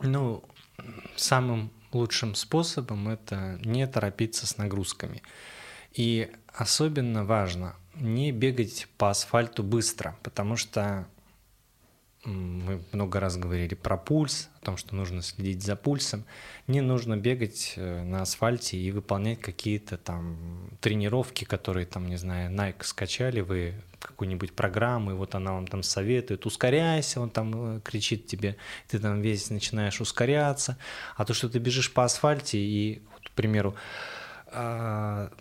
Ну, самым лучшим способом это не торопиться с нагрузками. И особенно важно не бегать по асфальту быстро, потому что мы много раз говорили про пульс, о том, что нужно следить за пульсом. Не нужно бегать э, на асфальте и выполнять какие-то там тренировки, которые там, не знаю, Nike скачали, вы какую-нибудь программу, и вот она вам там советует, ускоряйся, он там э, кричит тебе, ты там весь начинаешь ускоряться, а то, что ты бежишь по асфальте и, вот, к примеру, а,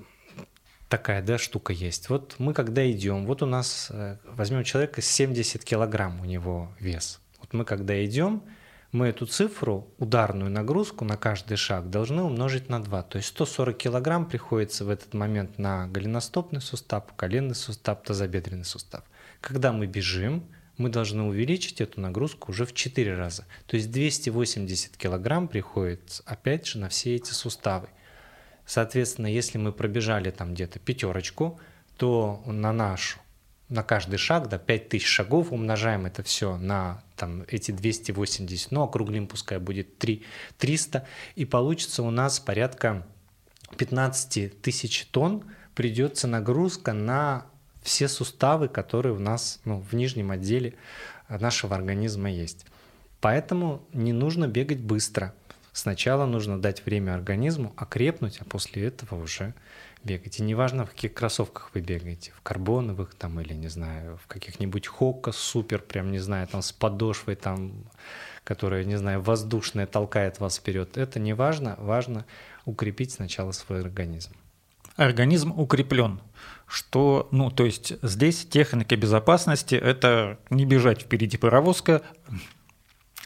такая, да, штука есть. Вот мы когда идем, вот у нас, э, возьмем человека 70 килограмм у него вес. Вот мы когда идем, мы эту цифру, ударную нагрузку на каждый шаг должны умножить на 2. То есть 140 килограмм приходится в этот момент на голеностопный сустав, коленный сустав, тазобедренный сустав. Когда мы бежим, мы должны увеличить эту нагрузку уже в 4 раза. То есть 280 килограмм приходится опять же на все эти суставы. Соответственно, если мы пробежали там где-то пятерочку, то на нашу, на каждый шаг, да, 5000 шагов, умножаем это все на там, эти 280, ну, округлим, пускай будет 3, 300, и получится у нас порядка 15 тысяч тонн придется нагрузка на все суставы, которые у нас ну, в нижнем отделе нашего организма есть. Поэтому не нужно бегать быстро. Сначала нужно дать время организму окрепнуть, а после этого уже бегать. И неважно, в каких кроссовках вы бегаете, в карбоновых там или, не знаю, в каких-нибудь хокка супер, прям, не знаю, там с подошвой там, которая, не знаю, воздушная, толкает вас вперед. Это не важно, важно укрепить сначала свой организм. Организм укреплен. Что, ну, то есть здесь техника безопасности – это не бежать впереди паровозка,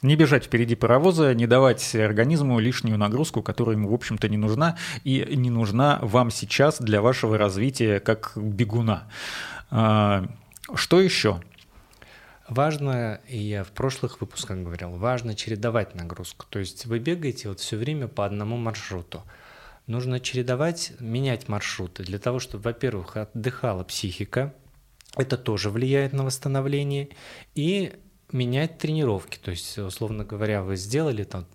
не бежать впереди паровоза, не давать организму лишнюю нагрузку, которая ему, в общем-то, не нужна и не нужна вам сейчас для вашего развития как бегуна. А, что еще? Важно, и я в прошлых выпусках говорил, важно чередовать нагрузку. То есть вы бегаете вот все время по одному маршруту. Нужно чередовать, менять маршруты для того, чтобы, во-первых, отдыхала психика, это тоже влияет на восстановление, и менять тренировки. То есть, условно говоря, вы сделали там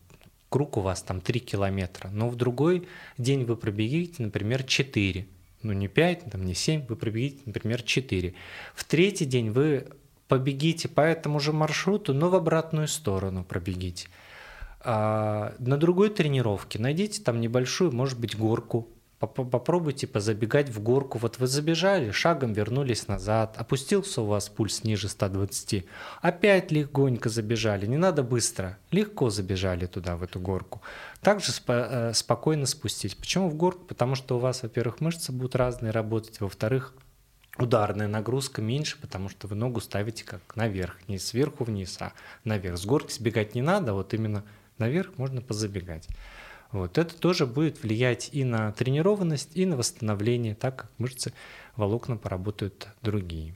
круг у вас там 3 километра, но в другой день вы пробегите, например, 4. Ну не 5, там не 7, вы пробегите, например, 4. В третий день вы побегите по этому же маршруту, но в обратную сторону пробегите. А на другой тренировке найдите там небольшую, может быть, горку, Попробуйте позабегать в горку. Вот вы забежали, шагом вернулись назад, опустился у вас пульс ниже 120. Опять легонько забежали, не надо быстро, легко забежали туда, в эту горку. Также спо- э, спокойно спустить. Почему в горку? Потому что у вас, во-первых, мышцы будут разные работать, во-вторых, ударная нагрузка меньше, потому что вы ногу ставите как наверх, не сверху вниз, а наверх. С горки сбегать не надо, вот именно наверх можно позабегать. Вот. Это тоже будет влиять и на тренированность, и на восстановление, так как мышцы волокна поработают другие.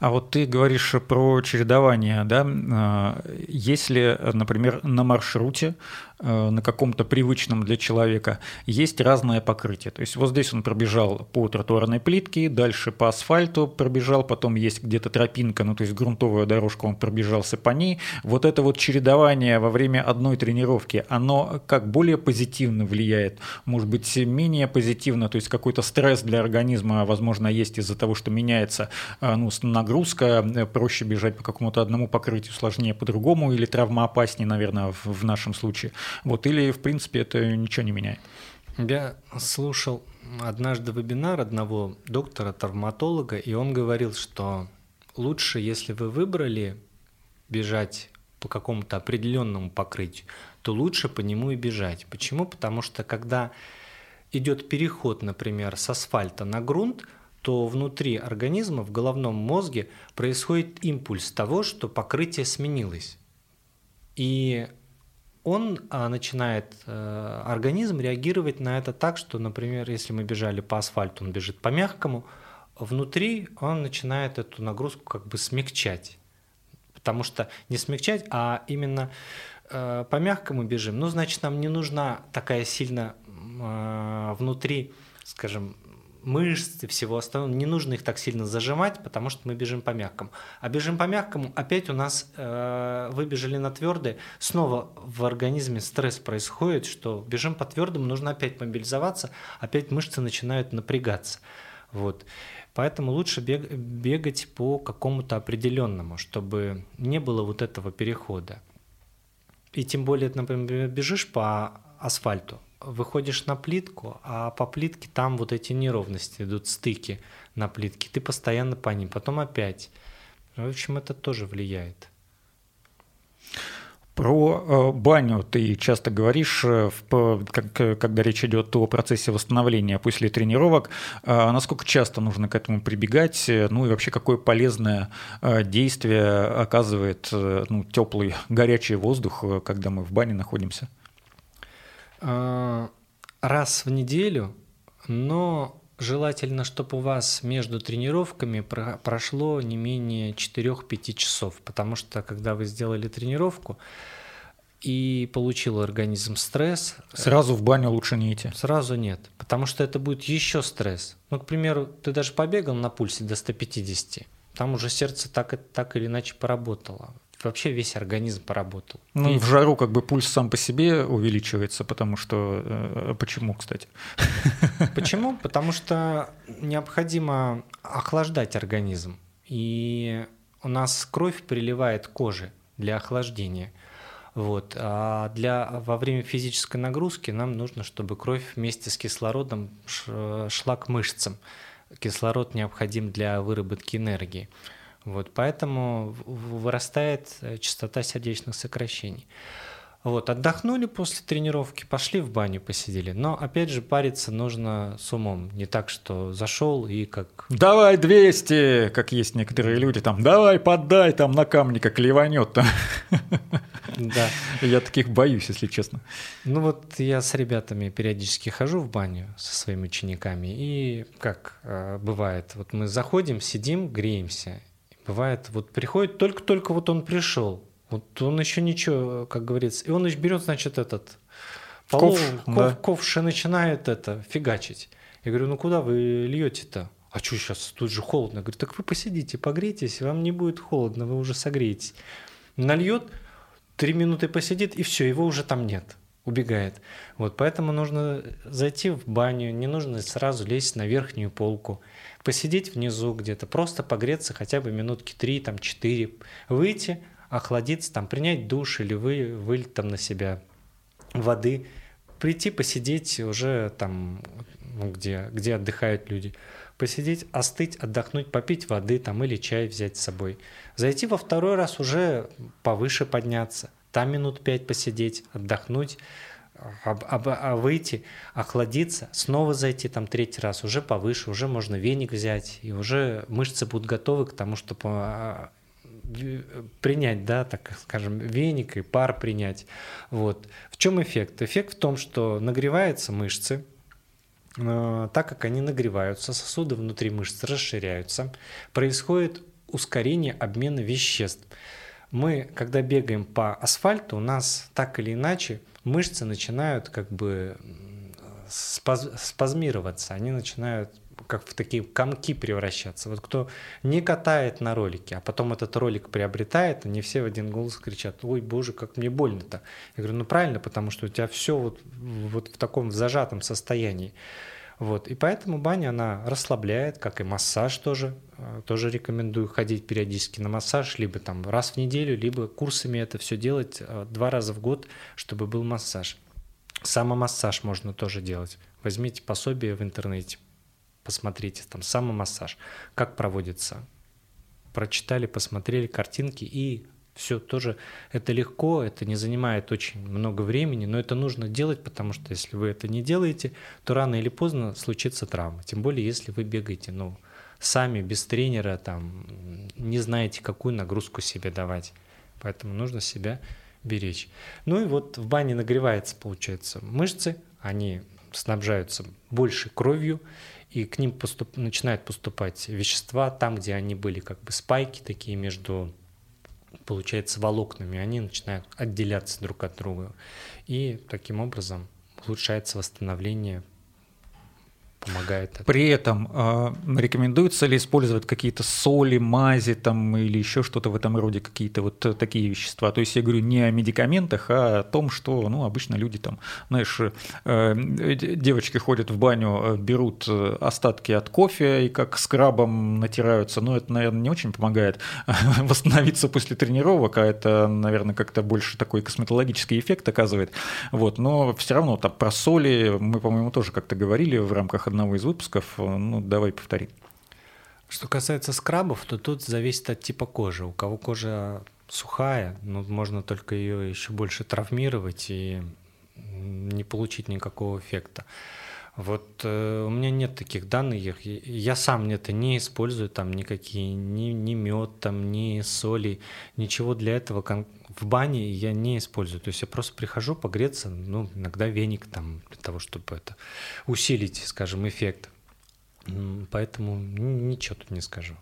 А вот ты говоришь про чередование, да? А, если, например, на маршруте на каком-то привычном для человека, есть разное покрытие. То есть вот здесь он пробежал по тротуарной плитке, дальше по асфальту пробежал, потом есть где-то тропинка, ну то есть грунтовая дорожка, он пробежался по ней. Вот это вот чередование во время одной тренировки, оно как более позитивно влияет, может быть менее позитивно, то есть какой-то стресс для организма, возможно, есть из-за того, что меняется э, ну, нагрузка, э, проще бежать по какому-то одному покрытию, сложнее по другому, или травма опаснее, наверное, в нашем случае. Вот, или, в принципе, это ничего не меняет. Я слушал однажды вебинар одного доктора-травматолога, и он говорил, что лучше, если вы выбрали бежать по какому-то определенному покрытию, то лучше по нему и бежать. Почему? Потому что когда идет переход, например, с асфальта на грунт, что внутри организма, в головном мозге происходит импульс того, что покрытие сменилось. И он а, начинает, э, организм реагировать на это так, что, например, если мы бежали по асфальту, он бежит по мягкому, внутри он начинает эту нагрузку как бы смягчать. Потому что не смягчать, а именно э, по мягкому бежим. Ну, значит, нам не нужна такая сильно э, внутри, скажем, мышц и всего остального, не нужно их так сильно зажимать, потому что мы бежим по мягкому. А бежим по мягкому, опять у нас э, выбежали на твердое, снова в организме стресс происходит, что бежим по твердому, нужно опять мобилизоваться, опять мышцы начинают напрягаться. Вот. Поэтому лучше бег, бегать по какому-то определенному, чтобы не было вот этого перехода. И тем более, например, бежишь по асфальту, выходишь на плитку, а по плитке там вот эти неровности идут, стыки на плитке, ты постоянно по ним, потом опять. В общем, это тоже влияет. Про э, баню ты часто говоришь, э, когда речь идет о процессе восстановления после тренировок. А насколько часто нужно к этому прибегать? Ну и вообще, какое полезное э, действие оказывает ну, теплый, горячий воздух, когда мы в бане находимся? А, раз в неделю, но желательно, чтобы у вас между тренировками прошло не менее 4-5 часов, потому что когда вы сделали тренировку и получил организм стресс... Сразу в баню лучше не идти? Сразу нет, потому что это будет еще стресс. Ну, к примеру, ты даже побегал на пульсе до 150, там уже сердце так, так или иначе поработало вообще весь организм поработал. Ну, и... в жару как бы пульс сам по себе увеличивается, потому что... Э, почему, кстати? [LAUGHS] Почему? Потому что необходимо охлаждать организм. И у нас кровь приливает к коже для охлаждения. Вот. А для, во время физической нагрузки нам нужно, чтобы кровь вместе с кислородом шла к мышцам. Кислород необходим для выработки энергии. Вот, поэтому вырастает э, частота сердечных сокращений. Вот, отдохнули после тренировки, пошли в баню, посидели. Но, опять же, париться нужно с умом. Не так, что зашел и как... Давай 200, как есть некоторые люди, там, давай, поддай, там, на камни, как ливанет. Там. [LAUGHS] Да. Я таких боюсь, если честно. Ну вот я с ребятами периодически хожу в баню со своими учениками, и как э, бывает, вот мы заходим, сидим, греемся, Бывает, вот приходит, только-только вот он пришел, вот он еще ничего, как говорится, и он еще берет, значит, этот полов, ковш, ков, да. ковш и начинает это фигачить. Я говорю, ну куда вы льете-то? А что сейчас, тут же холодно. Я говорю, так вы посидите, погрейтесь, вам не будет холодно, вы уже согреетесь. Нальет, три минуты посидит, и все, его уже там нет убегает. Вот поэтому нужно зайти в баню, не нужно сразу лезть на верхнюю полку, посидеть внизу где-то, просто погреться хотя бы минутки три, там четыре, выйти, охладиться, там принять душ или вы вылить там на себя воды, прийти посидеть уже там, ну, где, где отдыхают люди, посидеть, остыть, отдохнуть, попить воды там или чай взять с собой. Зайти во второй раз уже повыше подняться – там минут пять посидеть, отдохнуть, об, об, а выйти, охладиться, снова зайти там третий раз, уже повыше, уже можно веник взять, и уже мышцы будут готовы к тому, чтобы а, принять, да, так скажем, веник и пар принять. Вот. В чем эффект? Эффект в том, что нагреваются мышцы, э, так как они нагреваются, сосуды внутри мышц расширяются, происходит ускорение обмена веществ мы, когда бегаем по асфальту, у нас так или иначе мышцы начинают как бы спаз спазмироваться, они начинают как в такие комки превращаться. Вот кто не катает на ролике, а потом этот ролик приобретает, они все в один голос кричат, ой, боже, как мне больно-то. Я говорю, ну правильно, потому что у тебя все вот, вот в таком зажатом состоянии. Вот. И поэтому баня, она расслабляет, как и массаж тоже. Э, тоже рекомендую ходить периодически на массаж, либо там раз в неделю, либо курсами это все делать э, два раза в год, чтобы был массаж. Самомассаж можно тоже делать. Возьмите пособие в интернете, посмотрите, там самомассаж, как проводится. Прочитали, посмотрели картинки и все тоже это легко, это не занимает очень много времени, но это нужно делать, потому что если вы это не делаете, то рано или поздно случится травма. Тем более, если вы бегаете ну, сами без тренера там не знаете, какую нагрузку себе давать. Поэтому нужно себя беречь. Ну и вот в бане нагревается, получается, мышцы, они снабжаются больше кровью, и к ним поступ, начинают поступать вещества там, где они были как бы спайки такие между, получается, волокнами, они начинают отделяться друг от друга. И таким образом улучшается восстановление помогает. При этом э, рекомендуется ли использовать какие-то соли, мази там, или еще что-то в этом роде, какие-то вот такие вещества? То есть я говорю не о медикаментах, а о том, что ну, обычно люди там, знаешь, э, девочки ходят в баню, э, берут э, остатки от кофе и как скрабом натираются, но это, наверное, не очень помогает [LAUGHS] восстановиться после тренировок, а это, наверное, как-то больше такой косметологический эффект оказывает. Вот, но все равно там про соли мы, по-моему, тоже как-то говорили в рамках одного из выпусков. Ну, давай повтори. Что касается скрабов, то тут зависит от типа кожи. У кого кожа сухая, ну, можно только ее еще больше травмировать и не получить никакого эффекта. Вот э, у меня нет таких данных, я сам это не использую, там никакие, ни, ни мед, там, ни соли, ничего для этого в бане я не использую. То есть я просто прихожу погреться, ну, иногда веник там для того, чтобы это усилить, скажем, эффект. Поэтому ничего тут не скажу.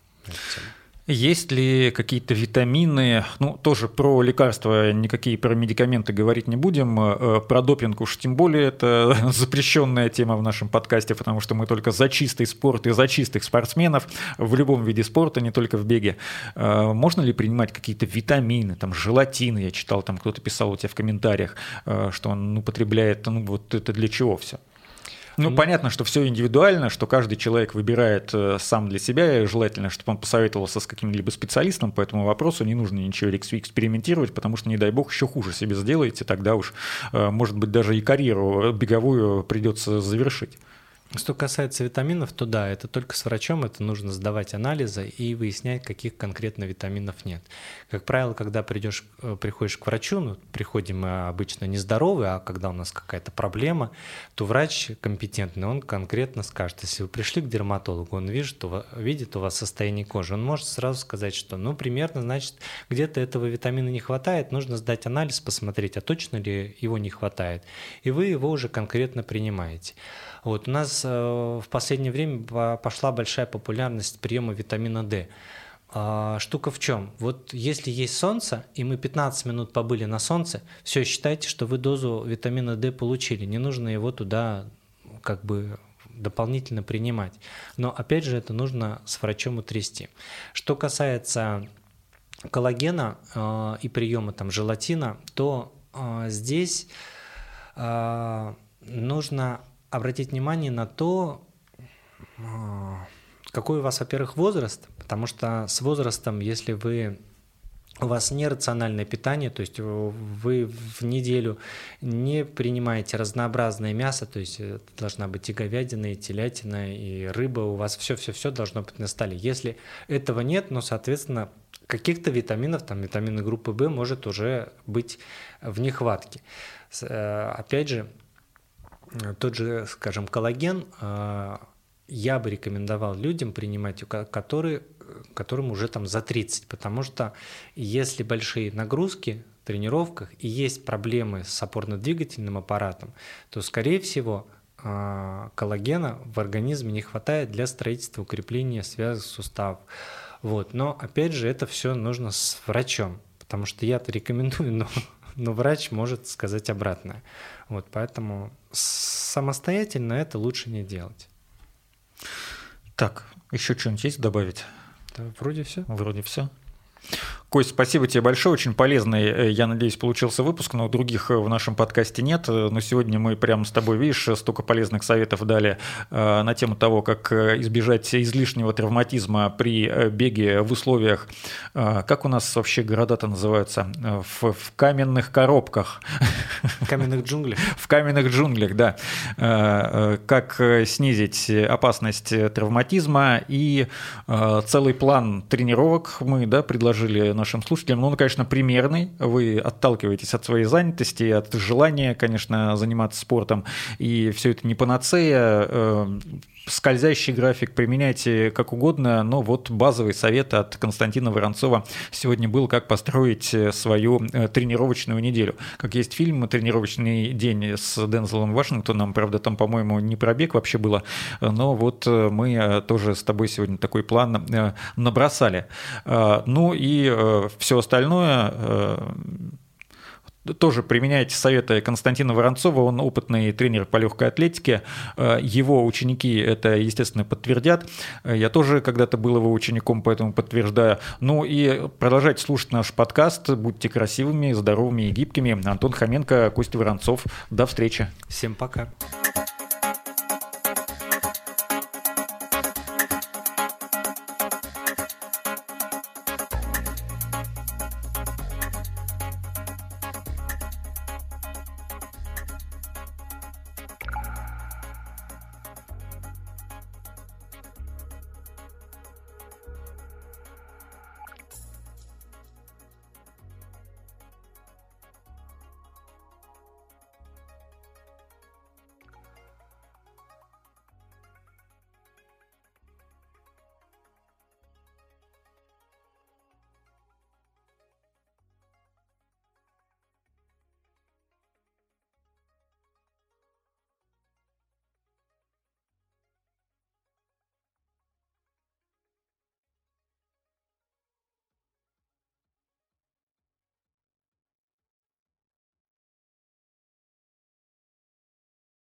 Есть ли какие-то витамины, ну, тоже про лекарства, никакие про медикаменты говорить не будем, э, про допинг уж тем более это [LAUGHS] запрещенная тема в нашем подкасте, потому что мы только за чистый спорт и за чистых спортсменов в любом виде спорта, не только в беге. Э, можно ли принимать какие-то витамины, там, желатины, я читал, там кто-то писал у тебя в комментариях, э, что он употребляет, ну, вот это для чего все? Ну, понятно, что все индивидуально, что каждый человек выбирает э, сам для себя, и желательно, чтобы он посоветовался с каким-либо специалистом по этому вопросу, не нужно ничего экспериментировать, потому что, не дай бог, еще хуже себе сделаете, тогда уж, э, может быть, даже и карьеру беговую придется завершить. Что касается витаминов, то да, это только с врачом, это нужно сдавать анализы и выяснять, каких конкретно витаминов нет. Как правило, когда придешь, э, приходишь к врачу, ну, приходим мы обычно нездоровые, а когда у нас какая-то проблема, то врач компетентный, он конкретно скажет, если вы пришли к дерматологу, он видит, что, видит у вас состояние кожи, он может сразу сказать, что, ну, примерно, значит, где-то этого витамина не хватает, нужно сдать анализ, посмотреть, а точно ли его не хватает, и вы его уже конкретно принимаете. Вот у нас э, в последнее время пошла большая популярность приема витамина D. А, штука в чем? Вот если есть солнце, и мы 15 минут побыли на солнце, все, считайте, что вы дозу витамина D получили. Не нужно его туда как бы дополнительно принимать. Но опять же, это нужно с врачом утрясти. Что касается коллагена э, и приема там желатина, то э, здесь э, нужно обратить внимание на то, а, какой у вас, во-первых, возраст, потому что с возрастом, если вы у вас нерациональное питание, то есть вы в неделю не принимаете разнообразное мясо, то есть это должна быть и говядина, и телятина, и рыба, у вас все-все-все должно быть на столе. Если этого нет, ну, соответственно, каких-то витаминов, там витамины группы В может уже быть в нехватке. Э, опять же, тот же, скажем, коллаген э, я бы рекомендовал людям принимать, которые, которым уже там за 30, потому что если большие нагрузки в тренировках и есть проблемы с опорно-двигательным аппаратом, то, скорее всего, э, коллагена в организме не хватает для строительства укрепления связок суставов. Вот. Но опять же, это все нужно с врачом, потому что я-то рекомендую, но, но врач может сказать обратное. Вот, поэтому самостоятельно это лучше не делать. Так, еще что-нибудь есть добавить? Да, вроде все. Вроде все. Кость, спасибо тебе большое, очень полезный, э, я надеюсь, получился выпуск, но других э, в нашем подкасте нет. Э, но сегодня мы прямо с тобой, видишь, столько полезных советов дали на тему того, как избежать излишнего травматизма при беге в условиях, как у нас вообще города-то называются, в, в каменных коробках. В каменных джунглях. [LAUGHS] В каменных джунглях, да. Как снизить опасность травматизма и целый план тренировок мы да, предложили нашим слушателям. Ну, он, конечно, примерный. Вы отталкиваетесь от своей занятости, от желания, конечно, заниматься спортом. И все это не панацея. Э, скользящий график, применяйте как угодно, но вот базовый совет от Константина Воронцова сегодня был, как построить свою тренировочную неделю. Как есть фильм «Тренировочный день» с Дензелом Вашингтоном, правда, там, по-моему, не пробег вообще было, но вот мы тоже с тобой сегодня такой план набросали. Ну и все остальное тоже применяйте советы Константина Воронцова, он опытный тренер по легкой атлетике, э, его ученики это, естественно, подтвердят, э, я тоже когда-то был его учеником, поэтому подтверждаю. Ну и продолжайте слушать наш подкаст, будьте красивыми, здоровыми и гибкими. Антон Хоменко, Костя Воронцов, до встречи. Всем пока.